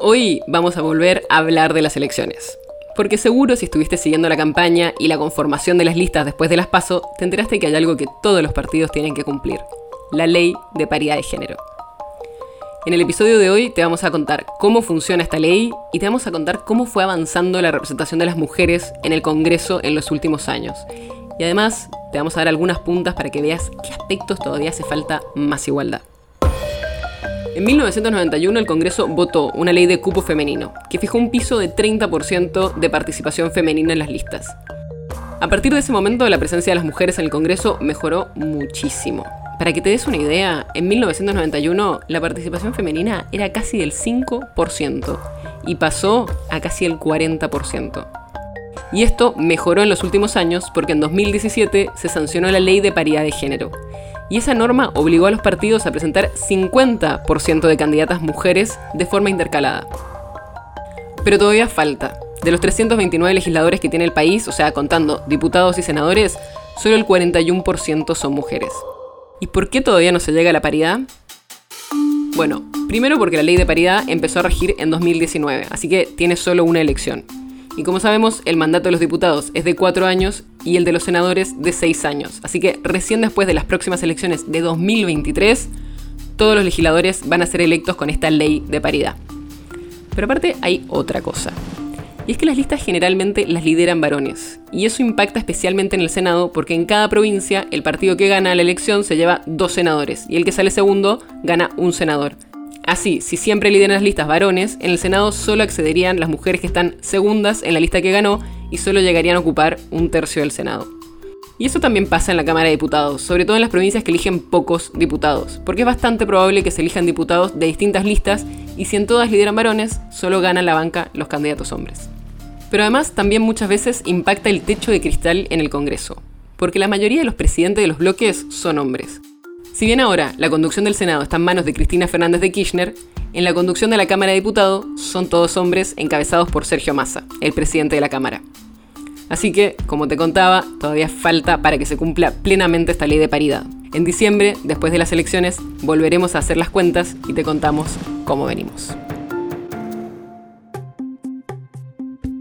Hoy vamos a volver a hablar de las elecciones. Porque seguro si estuviste siguiendo la campaña y la conformación de las listas después de las PASO, te enteraste que hay algo que todos los partidos tienen que cumplir. La ley de paridad de género. En el episodio de hoy te vamos a contar cómo funciona esta ley y te vamos a contar cómo fue avanzando la representación de las mujeres en el Congreso en los últimos años. Y además te vamos a dar algunas puntas para que veas qué aspectos todavía hace falta más igualdad. En 1991 el Congreso votó una ley de cupo femenino, que fijó un piso de 30% de participación femenina en las listas. A partir de ese momento la presencia de las mujeres en el Congreso mejoró muchísimo. Para que te des una idea, en 1991 la participación femenina era casi del 5% y pasó a casi el 40%. Y esto mejoró en los últimos años porque en 2017 se sancionó la ley de paridad de género, y esa norma obligó a los partidos a presentar 50% de candidatas mujeres de forma intercalada. Pero todavía falta. De los 329 legisladores que tiene el país, o sea, contando diputados y senadores, solo el 41% son mujeres. ¿Y por qué todavía no se llega a la paridad? Bueno, primero porque la ley de paridad empezó a regir en 2019, así que tiene solo una elección. Y como sabemos, el mandato de los diputados es de cuatro años y el de los senadores de seis años. Así que recién después de las próximas elecciones de 2023, todos los legisladores van a ser electos con esta ley de paridad. Pero aparte hay otra cosa. Y es que las listas generalmente las lideran varones. Y eso impacta especialmente en el Senado porque en cada provincia el partido que gana la elección se lleva dos senadores y el que sale segundo gana un senador. Así, si siempre lideran las listas varones, en el Senado solo accederían las mujeres que están segundas en la lista que ganó y solo llegarían a ocupar un tercio del Senado. Y eso también pasa en la Cámara de Diputados, sobre todo en las provincias que eligen pocos diputados, porque es bastante probable que se elijan diputados de distintas listas y si en todas lideran varones, solo ganan la banca los candidatos hombres. Pero además también muchas veces impacta el techo de cristal en el Congreso, porque la mayoría de los presidentes de los bloques son hombres. Si bien ahora la conducción del Senado está en manos de Cristina Fernández de Kirchner, en la conducción de la Cámara de Diputados son todos hombres encabezados por Sergio Massa, el presidente de la Cámara. Así que, como te contaba, todavía falta para que se cumpla plenamente esta ley de paridad. En diciembre, después de las elecciones, volveremos a hacer las cuentas y te contamos cómo venimos.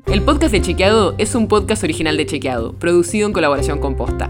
El podcast de Chequeado es un podcast original de Chequeado, producido en colaboración con Posta